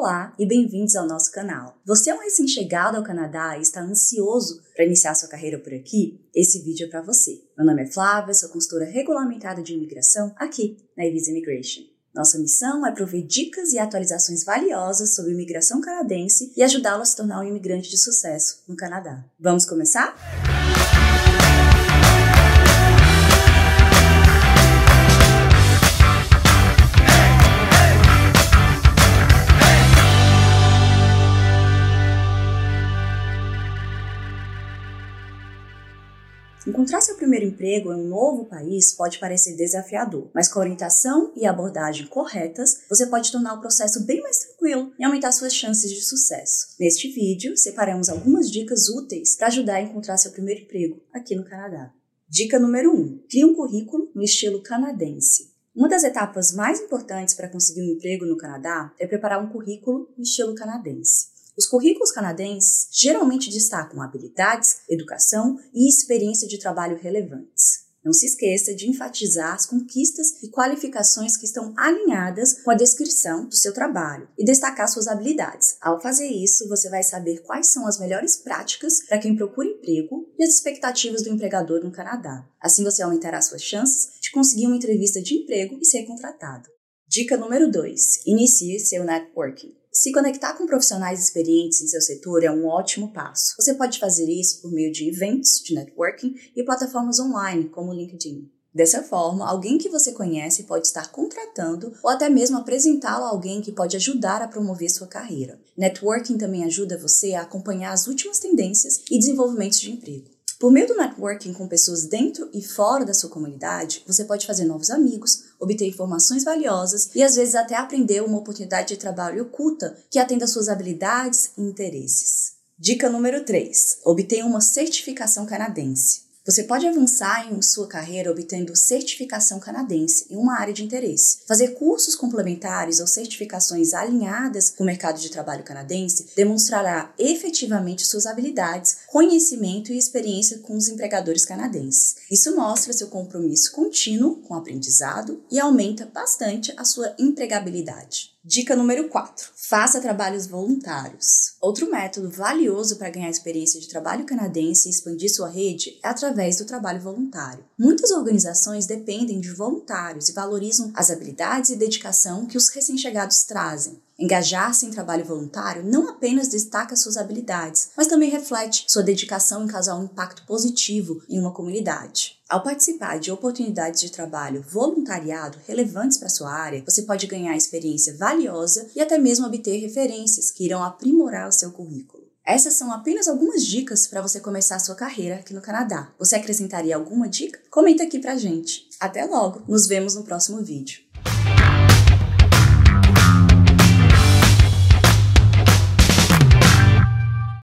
Olá e bem-vindos ao nosso canal. Você é um recém-chegado ao Canadá e está ansioso para iniciar sua carreira por aqui? Esse vídeo é para você. Meu nome é Flávia, sou consultora regulamentada de imigração aqui na Evisa Immigration. Nossa missão é prover dicas e atualizações valiosas sobre imigração canadense e ajudá-lo a se tornar um imigrante de sucesso no Canadá. Vamos começar? Encontrar seu primeiro emprego em um novo país pode parecer desafiador, mas com orientação e abordagem corretas, você pode tornar o processo bem mais tranquilo e aumentar suas chances de sucesso. Neste vídeo, separamos algumas dicas úteis para ajudar a encontrar seu primeiro emprego aqui no Canadá. Dica número 1: um, crie um currículo no estilo canadense. Uma das etapas mais importantes para conseguir um emprego no Canadá é preparar um currículo no estilo canadense. Os currículos canadenses geralmente destacam habilidades, educação e experiência de trabalho relevantes. Não se esqueça de enfatizar as conquistas e qualificações que estão alinhadas com a descrição do seu trabalho e destacar suas habilidades. Ao fazer isso, você vai saber quais são as melhores práticas para quem procura emprego e as expectativas do empregador no Canadá. Assim você aumentará suas chances de conseguir uma entrevista de emprego e ser contratado. Dica número 2: inicie seu networking. Se conectar com profissionais experientes em seu setor é um ótimo passo. Você pode fazer isso por meio de eventos, de networking e plataformas online, como o LinkedIn. Dessa forma, alguém que você conhece pode estar contratando ou até mesmo apresentá-lo a alguém que pode ajudar a promover sua carreira. Networking também ajuda você a acompanhar as últimas tendências e desenvolvimentos de emprego. Por meio do networking com pessoas dentro e fora da sua comunidade, você pode fazer novos amigos, obter informações valiosas e às vezes até aprender uma oportunidade de trabalho oculta que atenda suas habilidades e interesses. Dica número 3: obtenha uma certificação canadense. Você pode avançar em sua carreira obtendo certificação canadense em uma área de interesse. Fazer cursos complementares ou certificações alinhadas com o mercado de trabalho canadense demonstrará efetivamente suas habilidades, conhecimento e experiência com os empregadores canadenses. Isso mostra seu compromisso contínuo com o aprendizado e aumenta bastante a sua empregabilidade. Dica número 4. Faça trabalhos voluntários. Outro método valioso para ganhar experiência de trabalho canadense e expandir sua rede é através do trabalho voluntário. Muitas organizações dependem de voluntários e valorizam as habilidades e dedicação que os recém-chegados trazem. Engajar-se em trabalho voluntário não apenas destaca suas habilidades, mas também reflete sua dedicação em causar um impacto positivo em uma comunidade. Ao participar de oportunidades de trabalho voluntariado relevantes para sua área, você pode ganhar experiência valiosa e até mesmo obter referências que irão aprimorar o seu currículo. Essas são apenas algumas dicas para você começar sua carreira aqui no Canadá. Você acrescentaria alguma dica? Comenta aqui pra gente. Até logo, nos vemos no próximo vídeo.